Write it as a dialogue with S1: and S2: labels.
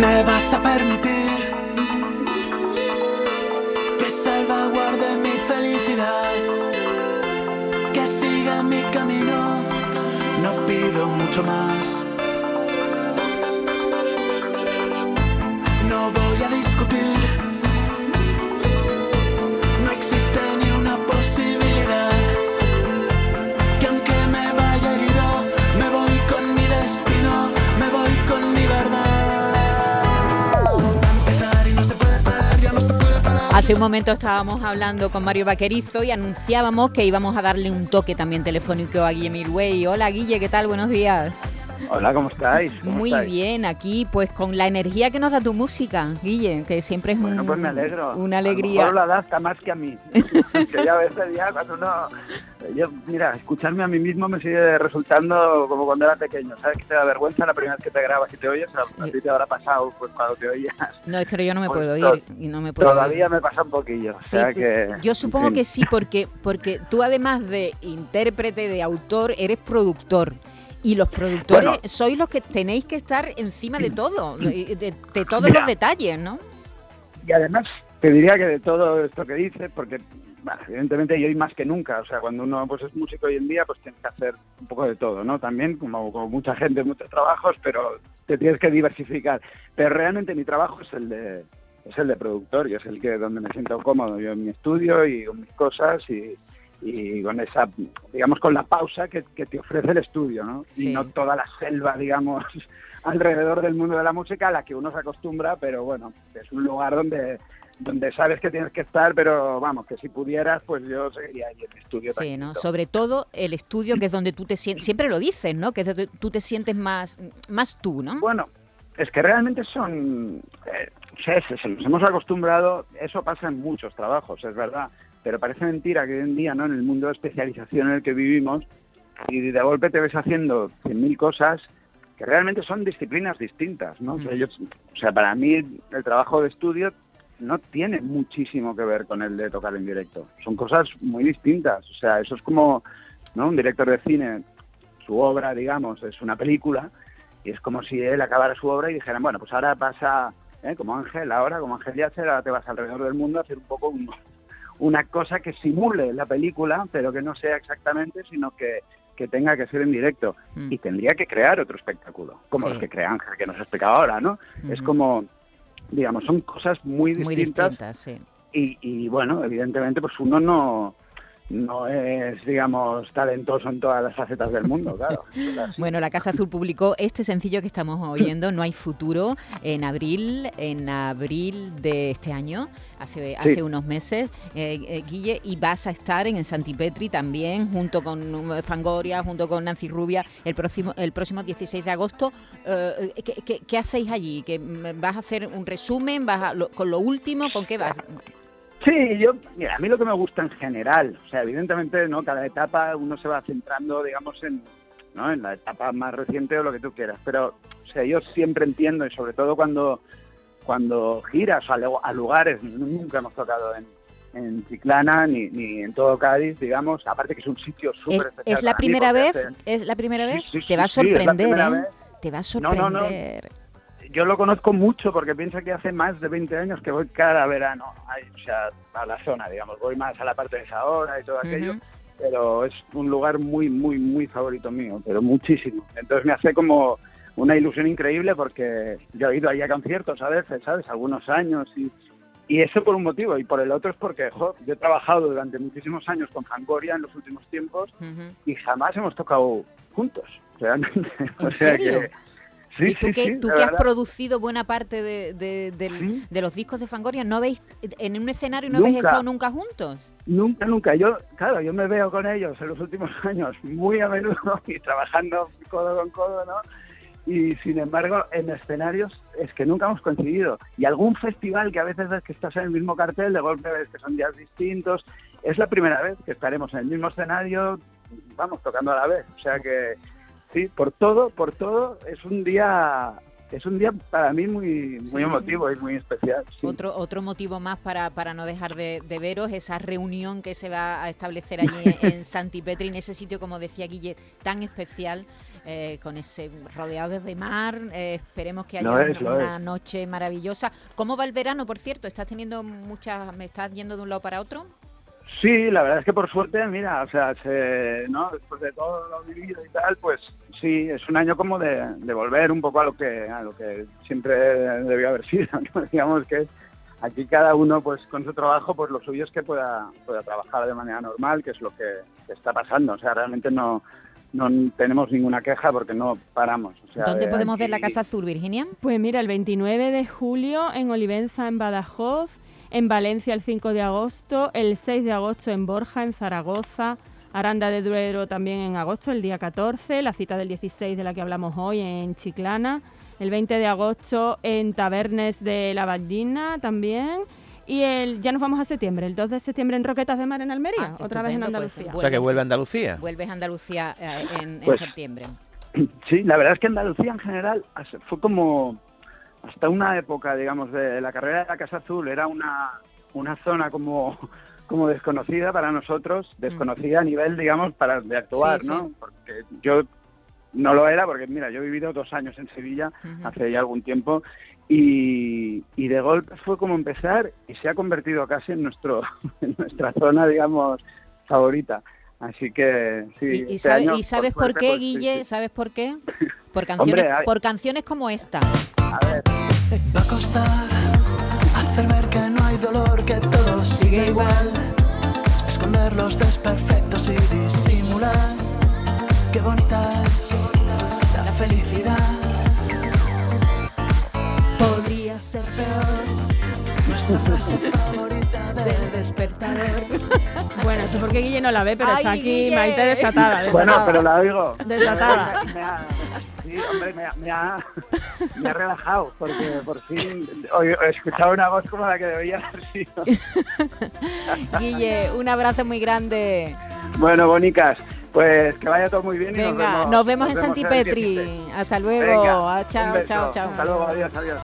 S1: Me vas a permitir que salvaguarde mi felicidad, que siga mi camino, no pido mucho más.
S2: Hace un momento estábamos hablando con Mario Vaquerizo y anunciábamos que íbamos a darle un toque también telefónico a Guille Milway. Hola Guille, ¿qué tal? Buenos días.
S3: Hola, ¿cómo estáis? ¿Cómo
S2: Muy
S3: estáis?
S2: bien, aquí pues con la energía que nos da tu música, Guille, que siempre es
S3: Bueno,
S2: un-
S3: pues me alegro.
S2: una
S3: A lo
S2: alegría.
S3: mejor lo adapta más que a mí. que ya a veces ya cuando uno... Yo, mira, escucharme a mí mismo me sigue resultando como cuando era pequeño. ¿Sabes que te da vergüenza la primera vez que te grabas y te oyes? A, a ti te habrá pasado pues, cuando te oías.
S2: No, es que yo no me
S3: Pues
S2: puedo ir y no me puedo ir.
S3: Todavía me pasa un poquillo. O
S2: Sí,
S3: sea que,
S2: yo supongo
S3: en fin.
S2: que sí, porque, porque tú además de intérprete, de autor, eres productor. Y los productores
S3: Bueno.
S2: sois los que tenéis que estar encima de todo, de, de- de todos
S3: Mira.
S2: los detalles, ¿no?
S3: Y además, te diría que de todo esto que dices, porque bueno, evidentemente y hoy más que nunca, o sea, cuando uno pues es músico hoy en día, pues tienes que hacer un poco de todo, ¿no? También, como, como mucha gente, muchos trabajos, pero te tienes que diversificar. Pero realmente mi trabajo es el de es el de productor, y es el que donde me siento cómodo, yo en mi estudio y con mis cosas y, y con esa, digamos, con la pausa que, que te ofrece el estudio, ¿no?
S2: Sí.
S3: Y no toda la selva, digamos, alrededor del mundo de la música a la que uno se acostumbra, pero bueno, es un lugar donde donde sabes que tienes que estar, pero vamos, que si pudieras, pues yo seguiría ahí en el estudio.
S2: Sí, ¿no? Sobre todo el estudio, que es donde tú te sientes, siempre lo dices, ¿no? Que es donde tú te sientes más, más tú, ¿no?
S3: Bueno, es que realmente son, eh, o sea, se, se nos hemos acostumbrado, eso pasa en muchos trabajos, es verdad, pero parece mentira que hoy en día, ¿no? En el mundo de especialización en el que vivimos, y de golpe te ves haciendo 100.000 cosas que realmente son disciplinas distintas, ¿no? O, sea, yo- o sea, para mí el trabajo de estudio no tiene muchísimo que ver con el de tocar en directo. Son cosas muy distintas. O sea, eso es como, ¿no? Un director de cine, su obra, digamos, es una película, y es como si él acabara su obra y dijeran, bueno, pues ahora pasa, ¿eh? como Ángel, ahora como Ángel Yasser, ahora te vas alrededor del mundo a hacer un poco un- una cosa que simule la película, pero que no sea exactamente, sino que, que tenga que ser en directo.
S2: Mm.
S3: Y tendría que crear otro espectáculo, como
S2: Sí.
S3: los que crea Ángel, que nos ha explicado ahora, ¿no? Es como, digamos, son cosas muy
S2: Muy
S3: distintas,
S2: distintas, sí.
S3: y, y, bueno, evidentemente pues uno no no es, digamos, talentoso en todas las facetas del mundo, claro.
S2: Bueno, la Casa Azul publicó este sencillo que estamos oyendo, No hay futuro, en abril, en abril de este año, hace, hace unos meses, eh, eh, Guille, y vas a estar en el Santipetri también, junto con um, Fangoria, junto con Nancy Rubia, el próximo, el próximo 16 de agosto. Eh, ¿qué, qué, qué hacéis allí? ¿Que mm, ¿Vas a hacer un resumen? ¿Vas a lo- con lo último? ¿Con qué vas?
S3: Sí, yo, mira, a mí lo que me gusta en general, o sea, evidentemente, ¿no? Cada etapa uno se va centrando, digamos, en, ¿no? En la etapa más reciente o lo que tú quieras, pero, o sea, yo siempre entiendo, y sobre todo cuando, cuando giras a, a lugares, nunca hemos tocado en, en Chiclana ni, ni en todo Cádiz, digamos, aparte que es un sitio
S2: ¿Es,
S3: súper especial.
S2: es la
S3: para mí
S2: primera vez? ¿Es la primera vez? Te va a sorprender, ¿eh? Te va a
S3: No, no, no. Yo lo conozco mucho porque piensa que hace más de 20 años que voy cada verano ahí, o sea, a la zona, digamos. Voy más a la parte de esa hora y todo aquello, pero es un lugar muy, muy, muy favorito mío, pero muchísimo. Entonces me hace como una ilusión increíble porque yo he ido ahí a conciertos a veces, ¿sabes? Algunos años y, y eso por un motivo y por el otro es porque jo, yo he trabajado durante muchísimos años con Fangoria en los últimos tiempos y jamás hemos tocado juntos, realmente.
S2: ¿En
S3: o sea
S2: serio?
S3: que... Sí,
S2: y tú
S3: sí,
S2: que,
S3: sí,
S2: tú
S3: de
S2: que has
S3: verdad.
S2: producido buena parte de, de-
S3: Sí.
S2: de los discos de Fangoria, ¿no habéis, en un escenario no habéis
S3: Nunca.
S2: estado nunca juntos?
S3: Nunca, nunca. Yo, claro, yo me veo con ellos en los últimos años muy a menudo y trabajando codo con codo, ¿no? Y sin embargo, en escenarios es que nunca hemos coincidido. Y algún festival que a veces ves que estás en el mismo cartel, de golpe ves que son días distintos. Es la primera vez que estaremos en el mismo escenario, vamos, tocando a la vez. O sea que, sí, por todo, por todo, es un día es un día para mí muy, muy
S2: Sí.
S3: emotivo y muy especial. sí.
S2: Otro, otro motivo más para, para no dejar de, de veros, esa reunión que se va a establecer allí en Santipetri, en ese sitio, como decía Guille, tan especial, eh, con ese rodeado de mar. eh, esperemos que haya
S3: es,
S2: una, una noche maravillosa. ¿Cómo va el verano, por cierto? ¿Estás teniendo muchas, me estás yendo de un lado para otro?
S3: Sí, la verdad es que por suerte, mira, o sea, se- ¿no? después de todo lo vivido y tal, pues sí, es un año como de, de volver un poco a lo que a lo que siempre debió haber sido, ¿no? digamos que aquí cada uno pues con su trabajo, pues lo suyo es que pueda, pueda trabajar de manera normal, que es lo que, que está pasando, o sea, realmente no no tenemos ninguna queja porque no paramos. o sea,
S2: ¿Dónde
S3: de
S2: podemos ver la Casa Azul, Virginia?
S4: Pues mira, el 29 de julio en Olivenza, en Badajoz, en Valencia el 5 de agosto, el 6 de agosto en Borja, en Zaragoza, Aranda de Duero también en agosto, el día 14, la cita del 16 de la que hablamos hoy en Chiclana, el 20 de agosto en Tabernes de la Vallina también. Y el, ya nos vamos a septiembre, el 2 de septiembre en Roquetas de Mar en Almería,
S2: Ah,
S4: otra vez en
S2: pues,
S4: Andalucía.
S5: O sea que vuelve a Andalucía.
S2: Vuelves a Andalucía eh, en, en
S3: Pues,
S2: septiembre.
S3: Sí, la verdad es que Andalucía en general fue como hasta una época, digamos, de la carrera de la Casa Azul era una, una zona como, como desconocida para nosotros, desconocida a nivel, digamos, para de actuar,
S2: Sí,
S3: ¿no? Porque yo no lo era, porque mira, yo he vivido dos años en Sevilla hace ya algún tiempo y, y de golpe fue como empezar y se ha convertido casi en nuestro en nuestra zona, digamos, favorita. Así que sí.
S2: ¿Y,
S3: este
S2: sabe-
S3: año,
S2: y sabes por, qué,
S3: pues, sí,
S2: Guille?
S3: sí.
S2: ¿Sabes por qué? Por canciones, por canciones como esta.
S3: A ver.
S1: Va a costar hacer ver que no hay dolor, que todo sigue igual. Esconder los desperfectos y disimular. Qué bonita es la felicidad. Podría ser peor. Nuestra frase favorita del despertador.
S4: Bueno, eso porque Guille no la ve, pero está aquí
S2: Guille.
S4: Maite desatada. desatada.
S3: Bueno, pero la oigo.
S4: Desatada.
S3: Sí, hombre, me ha, me ha, me ha relajado, porque por fin he escuchado una voz como la que debería haber sido.
S2: Guille, un abrazo muy grande.
S3: Bueno, bonicas, pues que vaya todo muy bien. y
S2: Venga,
S3: nos vemos,
S2: nos vemos en Santipetri.
S3: 17.
S2: Hasta luego.
S3: Venga,
S2: Ah, chao, chao, chao.
S3: Hasta luego, adiós, adiós.